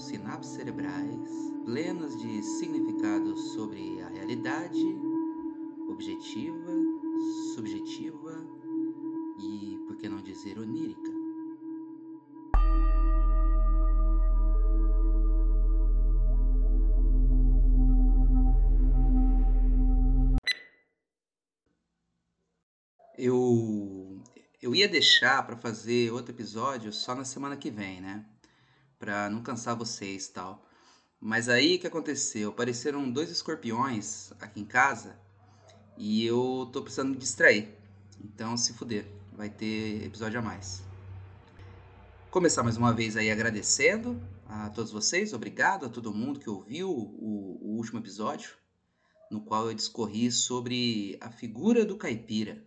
sinapses cerebrais plenas de significados sobre a realidade, objetiva, subjetiva e, por que não dizer, onírica. Eu, eu ia deixar para fazer outro episódio só na semana que vem, né? Para não cansar vocês tal. Mas aí o que aconteceu? Apareceram dois escorpiões aqui em casa e eu tô precisando me distrair. Então, se fuder, vai ter episódio a mais. Começar mais uma vez aí agradecendo a todos vocês, obrigado a todo mundo que ouviu o, o último episódio, no qual eu discorri sobre a figura do caipira.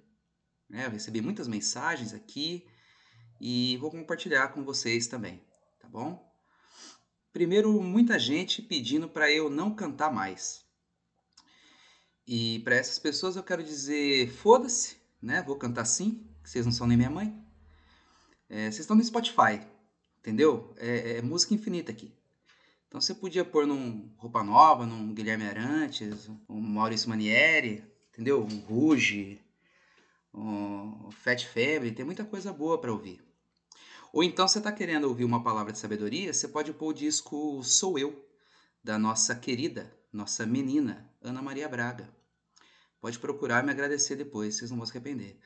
Né? Eu recebi muitas mensagens aqui e vou compartilhar com vocês também, bom? Primeiro, muita gente pedindo para eu não cantar mais. E para essas pessoas eu quero dizer: foda-se, né? Vou cantar sim, vocês não são nem minha mãe. É, vocês estão no Spotify, entendeu? É, é, música infinita aqui. Então você podia pôr num Roupa Nova, num Guilherme Arantes, um Maurício Manieri, entendeu? Um Ruge, um Fat Family, tem muita coisa boa para ouvir. Ou então você está querendo ouvir uma palavra de sabedoria, você pode pôr o disco Sou Eu, da nossa querida, nossa menina, Ana Maria Braga. Pode procurar me agradecer depois, vocês não vão se arrepender.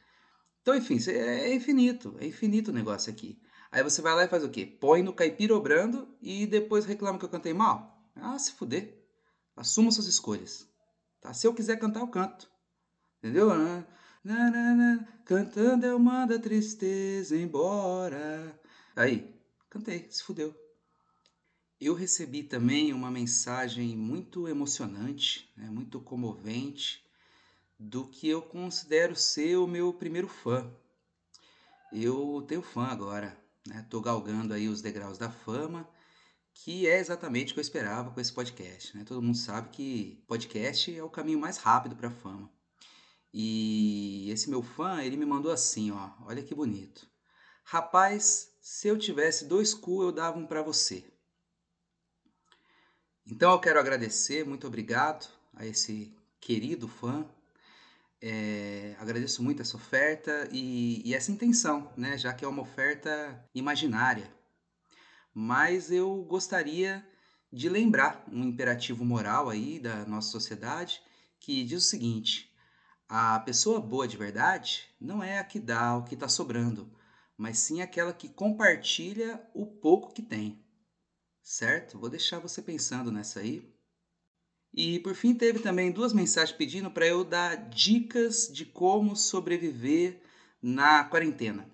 Então, enfim, é infinito, é infinito o negócio aqui. Aí você vai lá e faz o quê? Põe no caipirobrando e depois reclama que eu cantei mal? Ah, se fuder. Assuma suas escolhas. Tá? Se eu quiser cantar, eu canto. Entendeu? Ah, na, na, na, cantando eu mando a tristeza embora. Aí, cantei, se fudeu. Eu recebi também uma mensagem muito emocionante, né, muito comovente, do que eu considero ser o meu primeiro fã. Eu tenho fã agora, estou né, galgando aí os degraus da fama, que é exatamente o que eu esperava com esse podcast. Né? Todo mundo sabe que podcast é o caminho mais rápido para a fama. E esse meu fã, ele me mandou assim, ó, olha que bonito. Rapaz, se eu tivesse dois cu, eu dava um para você. Então eu quero agradecer, muito obrigado a esse querido fã. É, agradeço muito essa oferta e, e essa intenção, né? Já que é uma oferta imaginária. Mas eu gostaria de lembrar um imperativo moral aí da nossa sociedade que diz o seguinte: a pessoa boa de verdade não é a que dá o que está sobrando, mas sim aquela que compartilha o pouco que tem. Certo? Vou deixar você pensando nessa aí. E por fim, teve também duas mensagens pedindo para eu dar dicas de como sobreviver na quarentena.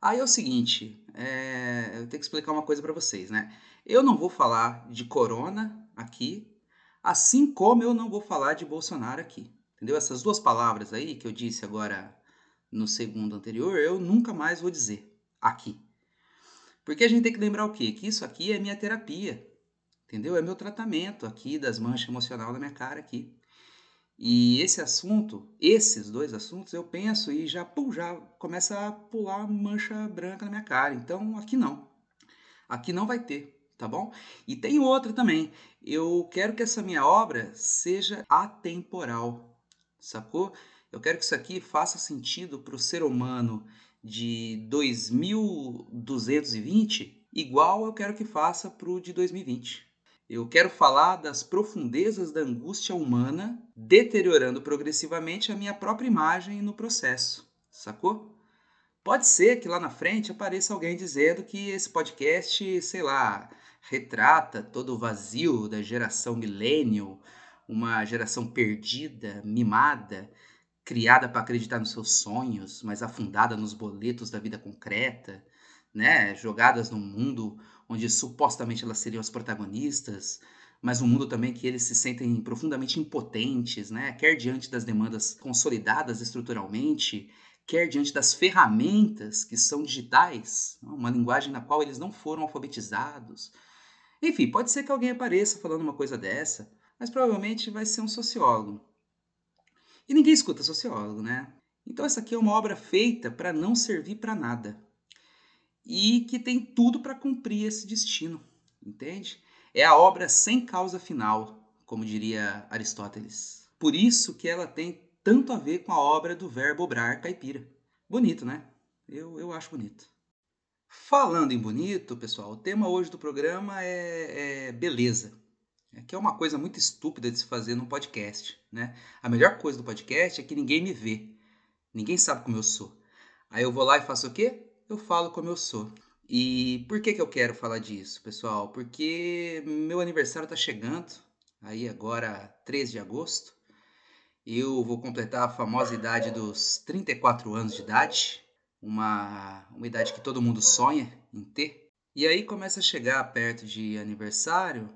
Aí é o seguinte, é... eu tenho que explicar uma coisa para vocês, né? Eu não vou falar de corona aqui, assim como eu não vou falar de Bolsonaro aqui. Entendeu? Essas duas palavras aí que eu disse agora no segundo anterior, eu nunca mais vou dizer aqui. Porque a gente tem que lembrar o quê? Que isso aqui é minha terapia. Entendeu? É meu tratamento aqui das manchas emocionais da minha cara aqui. E esse assunto, esses dois assuntos, eu penso e já, pum, já começa a pular mancha branca na minha cara. Então, aqui não. Aqui não vai ter, tá bom? E tem outra também. Eu quero que essa minha obra seja atemporal sacou? Eu quero que isso aqui faça sentido para o ser humano de 2220, igual eu quero que faça para o de 2020. Eu quero falar das profundezas da angústia humana, deteriorando progressivamente a minha própria imagem no processo, sacou? Pode ser que lá na frente apareça alguém dizendo que esse podcast, sei lá, retrata todo o vazio da geração millennial, uma geração perdida, mimada, criada para acreditar nos seus sonhos, mas afundada nos boletos da vida concreta, né? Jogadas num mundo onde supostamente elas seriam as protagonistas, mas um mundo também que eles se sentem profundamente impotentes, né? Quer diante das demandas consolidadas estruturalmente, quer diante das ferramentas que são digitais, uma linguagem na qual eles não foram alfabetizados. Enfim, pode ser que alguém apareça falando uma coisa dessa, mas provavelmente vai ser um sociólogo. E ninguém escuta sociólogo, né? Então essa aqui é uma obra feita para não servir para nada e que tem tudo para cumprir esse destino, entende? É a obra sem causa final, como diria Aristóteles. Por isso que ela tem tanto a ver com a obra do verbo obrar caipira. Bonito, né? Eu, eu acho bonito. Falando em bonito, pessoal, o tema hoje do programa é, é beleza. É que é uma coisa muito estúpida de se fazer num podcast, né? A melhor coisa do podcast é que ninguém me vê. Ninguém sabe como eu sou. Aí eu vou lá e faço o quê? eu falo como eu sou. E por que, que eu quero falar disso, pessoal? Porque meu aniversário está chegando, aí agora 13 de agosto. Eu vou completar a famosa idade dos 34 anos de idade, uma, uma idade que todo mundo sonha em ter. E aí começa a chegar perto de aniversário,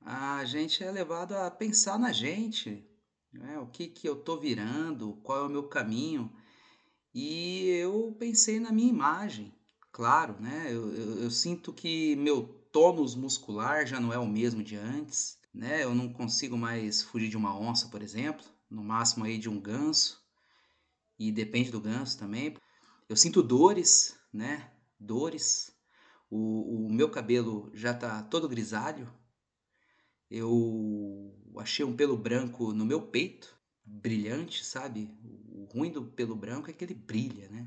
a gente é levado a pensar na gente, né? o que, que eu tô virando, qual é o meu caminho. E eu pensei na minha imagem, claro, né? Eu, eu, eu, sinto que meu tônus muscular já não é o mesmo de antes, né? Eu não consigo mais fugir de uma onça, por exemplo, no máximo aí de um ganso, e depende do ganso também. Eu sinto dores, né? Dores. O, o meu cabelo já tá todo grisalho. Eu achei um pelo branco no meu peito, brilhante, sabe? O ruim do pelo branco é que ele brilha, né?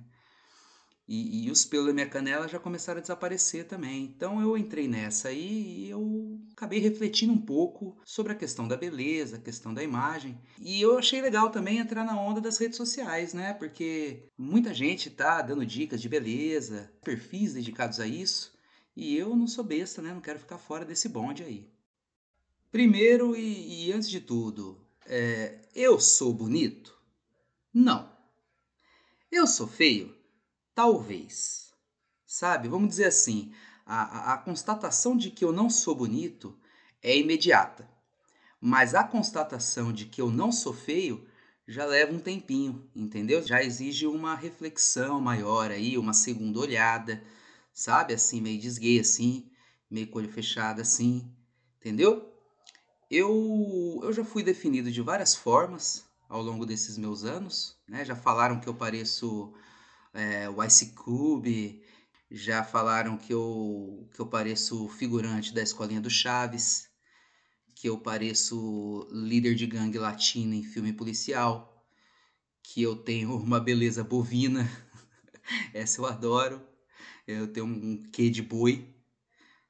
E, e, os pelos da minha canela já começaram a desaparecer também. Então eu entrei nessa aí e eu acabei refletindo um pouco sobre a questão da beleza, a questão da imagem. E eu achei legal também entrar na onda das redes sociais, né? Porque muita gente tá dando dicas de beleza, perfis dedicados a isso. E eu não sou besta, né? Não quero ficar fora desse bonde aí. Primeiro e, e antes de tudo, é, eu sou bonito? Não. Eu sou feio? Talvez. Sabe, vamos dizer assim, a, a, constatação de que eu não sou bonito é imediata. Mas a constatação de que eu não sou feio já leva um tempinho, entendeu? Já exige uma reflexão maior aí, uma segunda olhada, sabe? Assim, meio desguei assim, meio com olho fechado assim, entendeu? Eu, eu já fui definido de várias formas ao longo desses meus anos. Né? Já falaram que eu pareço é, o Ice Cube, já falaram que eu, que eu pareço figurante da escolinha do Chaves, que eu pareço líder de gangue latina em filme policial, que eu tenho uma beleza bovina, essa eu adoro, eu tenho um quê de boi,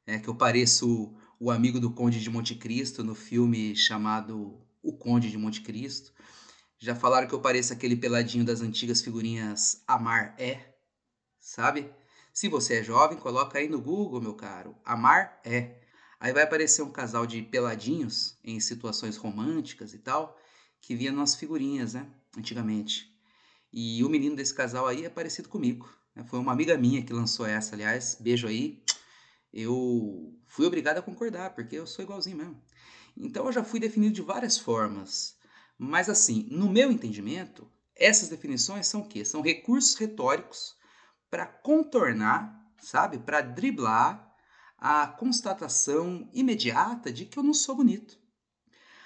é, que eu pareço o amigo do Conde de Monte Cristo no filme chamado O Conde de Monte Cristo. Já falaram que eu pareço aquele peladinho das antigas figurinhas Amar é, sabe? Se você é jovem, coloca aí no Google, meu caro, Amar é. Aí vai aparecer um casal de peladinhos em situações românticas e tal, que via nas figurinhas, né? Antigamente. E o menino desse casal aí é parecido comigo. Né? Foi uma amiga minha que lançou essa, aliás. Beijo aí eu fui obrigado a concordar, porque eu sou igualzinho mesmo. Então eu já fui definido de várias formas. Mas assim, no meu entendimento, essas definições são o quê? São recursos retóricos para contornar, sabe? Para driblar a constatação imediata de que eu não sou bonito.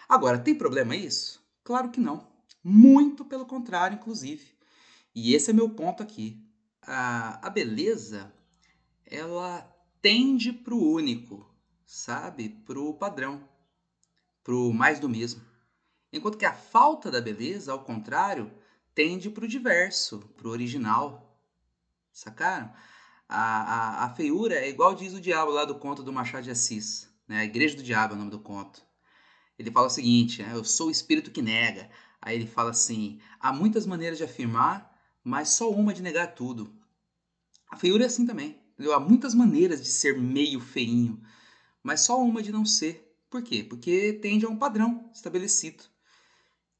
Agora, tem problema isso? Claro que não. Muito pelo contrário, inclusive. E esse é meu ponto aqui. A, a beleza, ela tende para o único, sabe? Para o padrão, para o mais do mesmo. Enquanto que a falta da beleza, ao contrário, tende para o diverso, para o original. Sacaram? A, a, a, feiura é igual diz o diabo lá do conto do Machado de Assis. Né? A Igreja do Diabo é o nome do conto. Ele fala o seguinte: né? Eu sou o espírito que nega. Aí ele fala assim: há muitas maneiras de afirmar, mas só uma de negar tudo. A feiura é assim também. Entendeu? Há muitas maneiras de ser meio feinho, mas só uma de não ser. Por quê? Porque tende a um padrão estabelecido,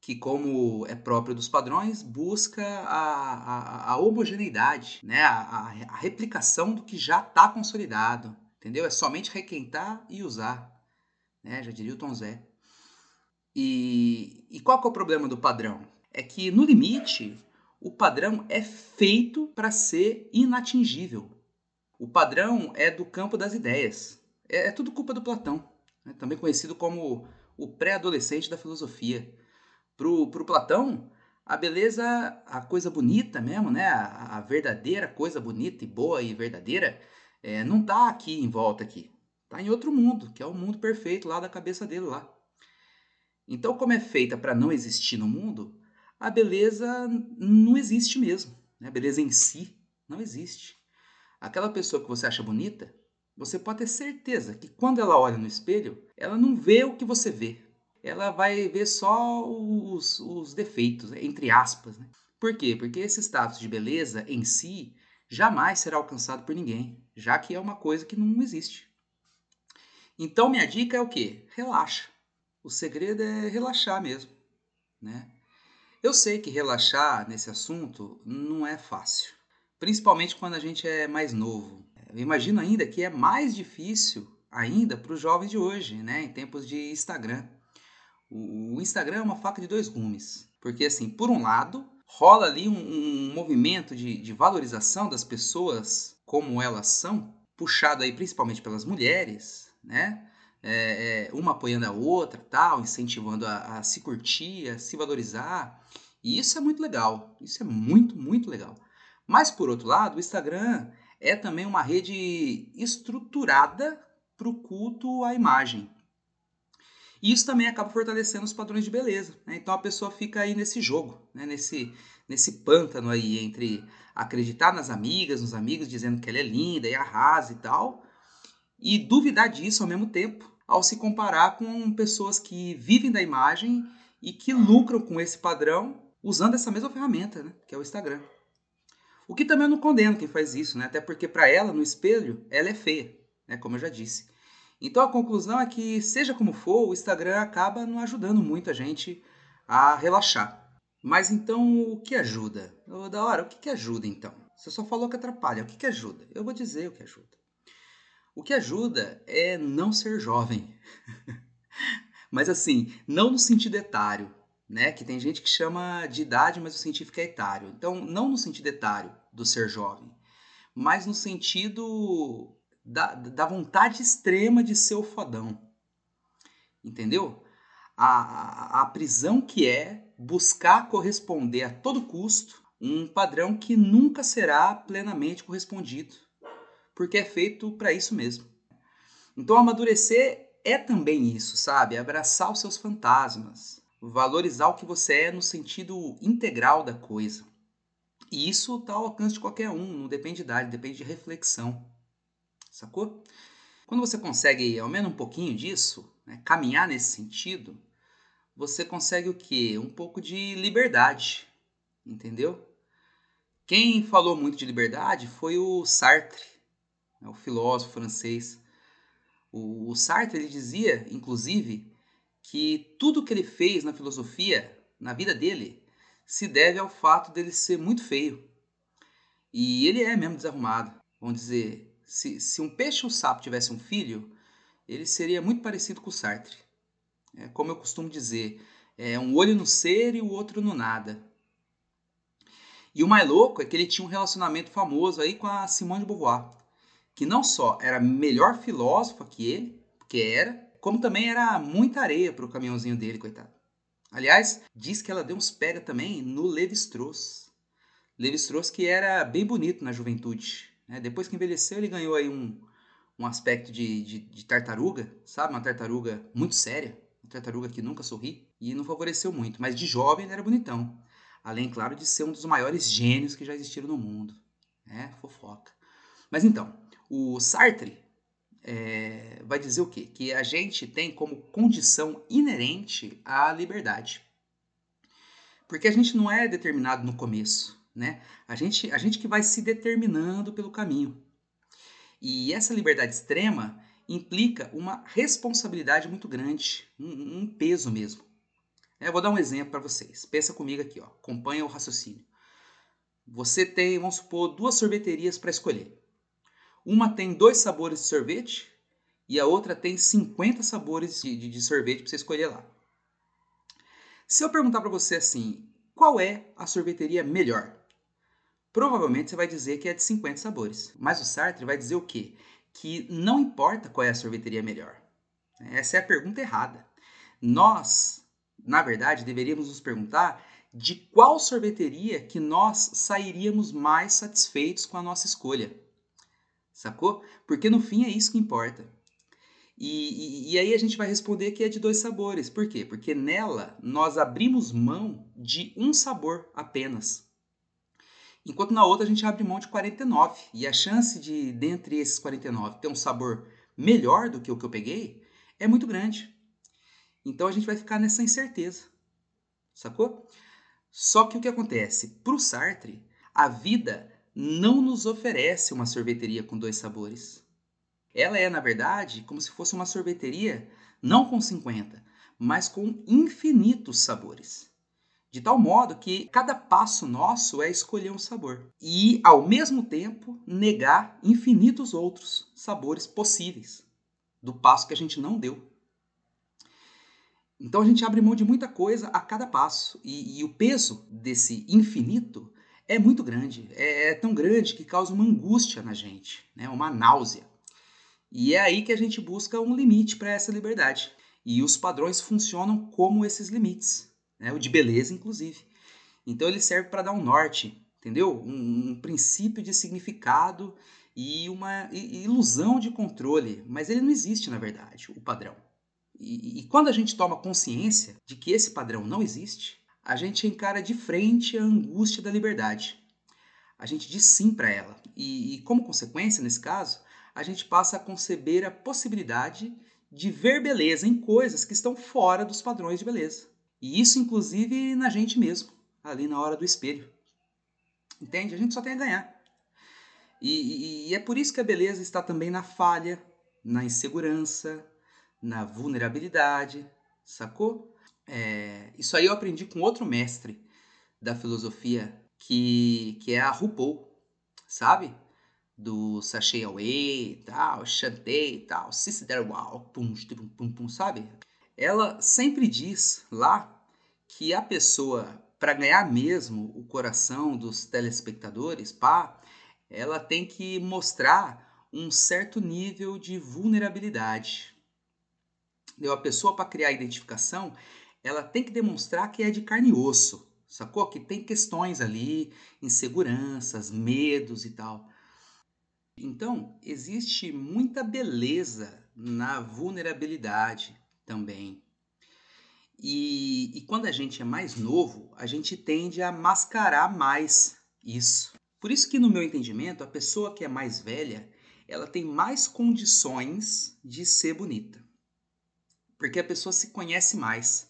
que, como é próprio dos padrões, busca a, a, a homogeneidade, né? A, a, a replicação do que já está consolidado. Entendeu? É somente requentar e usar. Né? Já diria o Tom Zé. E, e qual que é o problema do padrão? É que, no limite, o padrão é feito para ser inatingível. O padrão é do campo das ideias. É, é tudo culpa do Platão, né? também conhecido como o pré-adolescente da filosofia. Para o Platão, a beleza, a coisa bonita mesmo, né? a, a verdadeira coisa bonita e boa e verdadeira, é, não está aqui em volta aqui. Está em outro mundo, que é o mundo perfeito lá da cabeça dele lá. Então, como é feita para não existir no mundo, a beleza não existe mesmo. Né? A beleza em si não existe. Aquela pessoa que você acha bonita, você pode ter certeza que quando ela olha no espelho, ela não vê o que você vê. Ela vai ver só os, os defeitos, entre aspas. Né? Por quê? Porque esse status de beleza em si jamais será alcançado por ninguém, já que é uma coisa que não existe. Então, minha dica é o quê? Relaxa. O segredo é relaxar mesmo, né? Eu sei que relaxar nesse assunto não é fácil, principalmente quando a gente é mais novo. Eu imagino ainda que é mais difícil ainda para os jovens de hoje, né, em tempos de Instagram. O Instagram é uma faca de dois gumes, porque assim, por um lado, rola ali um, um movimento de, de valorização das pessoas como elas são, puxado aí principalmente pelas mulheres, né? é, é, uma apoiando a outra, tal, incentivando a, a, se curtir, a se valorizar. E isso é muito legal. Isso é muito, muito legal. Mas, por outro lado, o Instagram é também uma rede estruturada para o culto à imagem. E isso também acaba fortalecendo os padrões de beleza. Né? Então a pessoa fica aí nesse jogo, né? nesse, nesse pântano aí entre acreditar nas amigas, nos amigos, dizendo que ela é linda e arrasa e tal, e duvidar disso ao mesmo tempo, ao se comparar com pessoas que vivem da imagem e que lucram com esse padrão usando essa mesma ferramenta, né, que é o Instagram. O que também eu não condeno quem faz isso, né, até porque para ela, no espelho, ela é feia, né, como eu já disse. Então a conclusão é que, seja como for, o Instagram acaba não ajudando muito a gente a relaxar. Mas então o que ajuda? da hora, o que, que ajuda então? Você só falou que atrapalha, o que, que ajuda? Eu vou dizer o que ajuda. O que ajuda é não ser jovem. mas assim, não no sentido etário, né? Que tem gente que chama de idade, mas o científico é etário. Então, não no sentido etário do ser jovem, mas no sentido da, da vontade extrema de ser o fodão. Entendeu? A, a, a prisão que é buscar corresponder a todo custo um padrão que nunca será plenamente correspondido porque é feito para isso mesmo. Então, amadurecer é também isso, sabe? Abraçar os seus fantasmas, valorizar o que você é no sentido integral da coisa. E isso está ao alcance de qualquer um, não depende de idade, depende de reflexão. Sacou? Quando você consegue ao menos um pouquinho disso, né, caminhar nesse sentido, você consegue o quê? Um pouco de liberdade, entendeu? Quem falou muito de liberdade foi o Sartre, né, o filósofo francês. O, o Sartre ele dizia, inclusive, que tudo que ele fez na filosofia, na vida dele, se deve ao fato dele ser muito feio. E ele é mesmo desarrumado. Vamos dizer, se, se um peixe ou um sapo tivesse um filho, ele seria muito parecido com o Sartre. É, como eu costumo dizer, é um olho no ser e o outro no nada. E o mais louco é que ele tinha um relacionamento famoso aí com a Simone de Beauvoir que não só era melhor filósofa que ele, era, como também era muita areia para o caminhãozinho dele, coitado. Aliás, diz que ela deu uns pega também no Levi-Strauss. Levi-Strauss que era bem bonito na juventude. Né? Depois que envelheceu, ele ganhou aí um, um aspecto de, de, de, tartaruga, sabe? Uma tartaruga muito séria, uma tartaruga que nunca sorri e não favoreceu muito. Mas de jovem ele era bonitão. Além, claro, de ser um dos maiores gênios que já existiram no mundo. É, fofoca. Mas então, o Sartre é, vai dizer o quê? Que a gente tem como condição inerente a liberdade. Porque a gente não é determinado no começo, né? A gente, a gente que vai se determinando pelo caminho. E essa liberdade extrema implica uma responsabilidade muito grande, um, um peso mesmo. É, eu vou dar um exemplo para vocês. Pensa comigo aqui, ó. acompanha o raciocínio. Você tem, vamos supor, duas sorveterias para escolher. Uma tem dois sabores de sorvete e a outra tem 50 sabores de, de, de sorvete para você escolher lá. Se eu perguntar para você assim, qual é a sorveteria melhor? Provavelmente você vai dizer que é de 50 sabores. Mas o Sartre vai dizer o quê? Que não importa qual é a sorveteria melhor. Essa é a pergunta errada. Nós, na verdade, deveríamos nos perguntar de qual sorveteria que nós sairíamos mais satisfeitos com a nossa escolha. Sacou? Porque no fim é isso que importa. E, e, e, aí a gente vai responder que é de dois sabores. Por quê? Porque nela nós abrimos mão de um sabor apenas. Enquanto na outra a gente abre mão de 49. E a chance de, dentre esses 49, ter um sabor melhor do que o que eu peguei é muito grande. Então a gente vai ficar nessa incerteza. Sacou? Só que o que acontece? Para o Sartre, a vida não nos oferece uma sorveteria com dois sabores. Ela é, na verdade, como se fosse uma sorveteria não com 50, mas com infinitos sabores. De tal modo que cada passo nosso é escolher um sabor e, ao mesmo tempo, negar infinitos outros sabores possíveis do passo que a gente não deu. Então a gente abre mão de muita coisa a cada passo e, e o peso desse infinito é muito grande, é, é, tão grande que causa uma angústia na gente, né? uma náusea. E é aí que a gente busca um limite para essa liberdade. E os padrões funcionam como esses limites, né? o de beleza, inclusive. Então ele serve para dar um norte, entendeu? Um, um, princípio de significado e uma ilusão de controle, mas ele não existe na verdade, o padrão. E, e quando a gente toma consciência de que esse padrão não existe, a gente encara de frente a angústia da liberdade. A gente diz sim para ela. E, e, como consequência, nesse caso, a gente passa a conceber a possibilidade de ver beleza em coisas que estão fora dos padrões de beleza. E isso, inclusive, na gente mesmo, ali na hora do espelho. Entende? A gente só tem a ganhar. E, e, e é por isso que a beleza está também na falha, na insegurança, na vulnerabilidade, sacou? É, isso aí eu aprendi com outro mestre da filosofia, que, que é a RuPaul, sabe? do Sashay Away, tal, Chantei, tal, Sister Wow, pum, pum, pum, pum, sabe? Ela sempre diz lá que a pessoa, para ganhar mesmo o coração dos telespectadores, pá, ela tem que mostrar um certo nível de vulnerabilidade. Deu a pessoa para criar identificação, ela tem que demonstrar que é de carne e osso, sacou? Que tem questões ali, inseguranças, medos e tal. Então, existe muita beleza na vulnerabilidade também. E, e, quando a gente é mais novo, a gente tende a mascarar mais isso. Por isso que, no meu entendimento, a pessoa que é mais velha, ela tem mais condições de ser bonita. Porque a pessoa se conhece mais.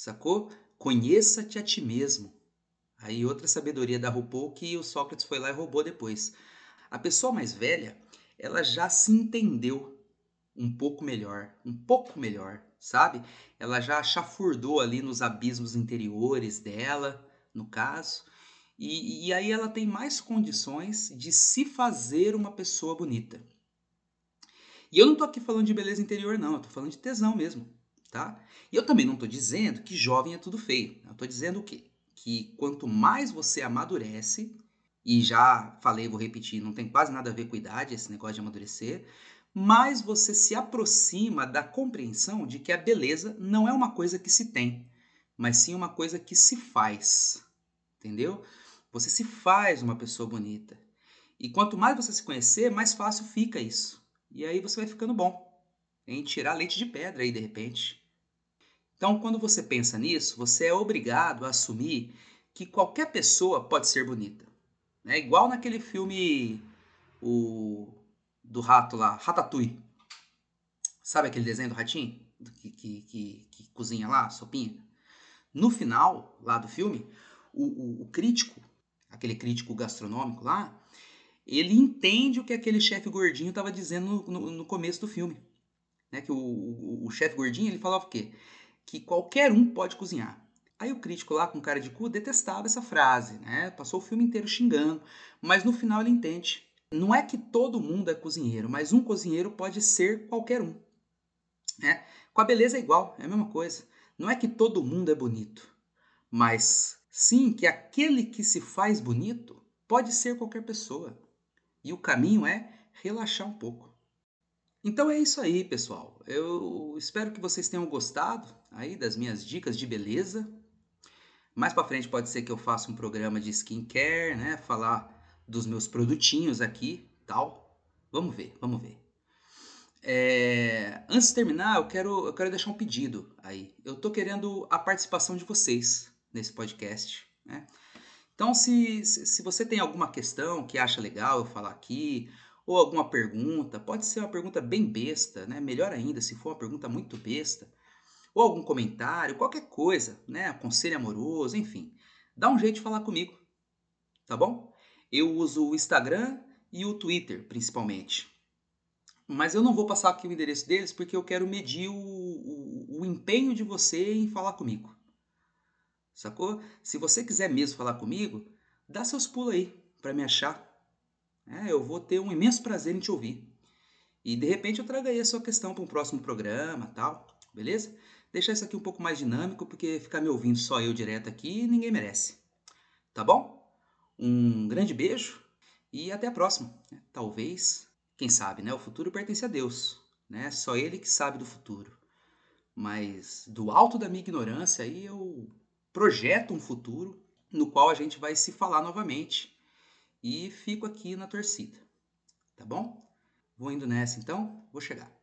Sacou? Conheça-te a ti mesmo. Aí outra sabedoria da RuPaul que o Sócrates foi lá e roubou depois. A pessoa mais velha, ela já se entendeu um pouco melhor, um pouco melhor, sabe? Ela já chafurdou ali nos abismos interiores dela, no caso, e, e aí ela tem mais condições de se fazer uma pessoa bonita. E eu não tô aqui falando de beleza interior, não, eu tô falando de tesão mesmo, tá? E eu também não tô dizendo que jovem é tudo feio. Eu tô dizendo o quê? Que quanto mais você amadurece, e já falei, vou repetir, não tem quase nada a ver com idade esse negócio de amadurecer, mas você se aproxima da compreensão de que a beleza não é uma coisa que se tem, mas sim uma coisa que se faz. Entendeu? Você se faz uma pessoa bonita. E quanto mais você se conhecer, mais fácil fica isso. E aí você vai ficando bom em tirar leite de pedra aí de repente. Então, quando você pensa nisso, você é obrigado a assumir que qualquer pessoa pode ser bonita. É igual naquele filme o do rato lá, Ratatouille. Sabe aquele desenho do ratinho? Que, que, que, que cozinha lá, sopinha? No final lá do filme, o, o, o, crítico, aquele crítico gastronômico lá, ele entende o que aquele chefe gordinho estava dizendo no, no, no, começo do filme. Né? Que o, o, o chefe gordinho ele falava o quê? Que qualquer um pode cozinhar. Aí o crítico lá com cara de cu detestava essa frase, né? Passou o filme inteiro xingando, mas no final ele entende. Não é que todo mundo é cozinheiro, mas um cozinheiro pode ser qualquer um. Né? Com a beleza é igual, é a mesma coisa. Não é que todo mundo é bonito, mas sim que aquele que se faz bonito pode ser qualquer pessoa. E o caminho é relaxar um pouco. Então é isso aí, pessoal. Eu espero que vocês tenham gostado aí das minhas dicas de beleza. Mais para frente pode ser que eu faça um programa de skincare, né? Falar dos meus produtinhos aqui, tal. Vamos ver, vamos ver. É... Antes de terminar, eu quero, eu quero deixar um pedido aí. Eu tô querendo a participação de vocês nesse podcast, né? Então, se, se você tem alguma questão que acha legal eu falar aqui, ou alguma pergunta, pode ser uma pergunta bem besta, né? Melhor ainda, se for uma pergunta muito besta, ou algum comentário, qualquer coisa, né? Conselho amoroso, enfim. Dá um jeito de falar comigo, tá bom? Eu uso o Instagram e o Twitter, principalmente. Mas eu não vou passar aqui o endereço deles porque eu quero medir o, o, o empenho de você em falar comigo. Sacou? Se você quiser mesmo falar comigo, dá seus pulos aí para me achar. É, eu vou ter um imenso prazer em te ouvir. E de repente eu trago aí a sua questão para um próximo programa, tal, beleza? Deixar isso aqui um pouco mais dinâmico, porque ficar me ouvindo só eu direto aqui ninguém merece. Tá bom? Um grande beijo e até a próxima. Talvez, quem sabe, né? O futuro pertence a Deus, né? Só Ele que sabe do futuro. Mas do alto da minha ignorância aí eu projeto um futuro no qual a gente vai se falar novamente e fico aqui na torcida. Tá bom? Vou indo nessa então, vou chegar.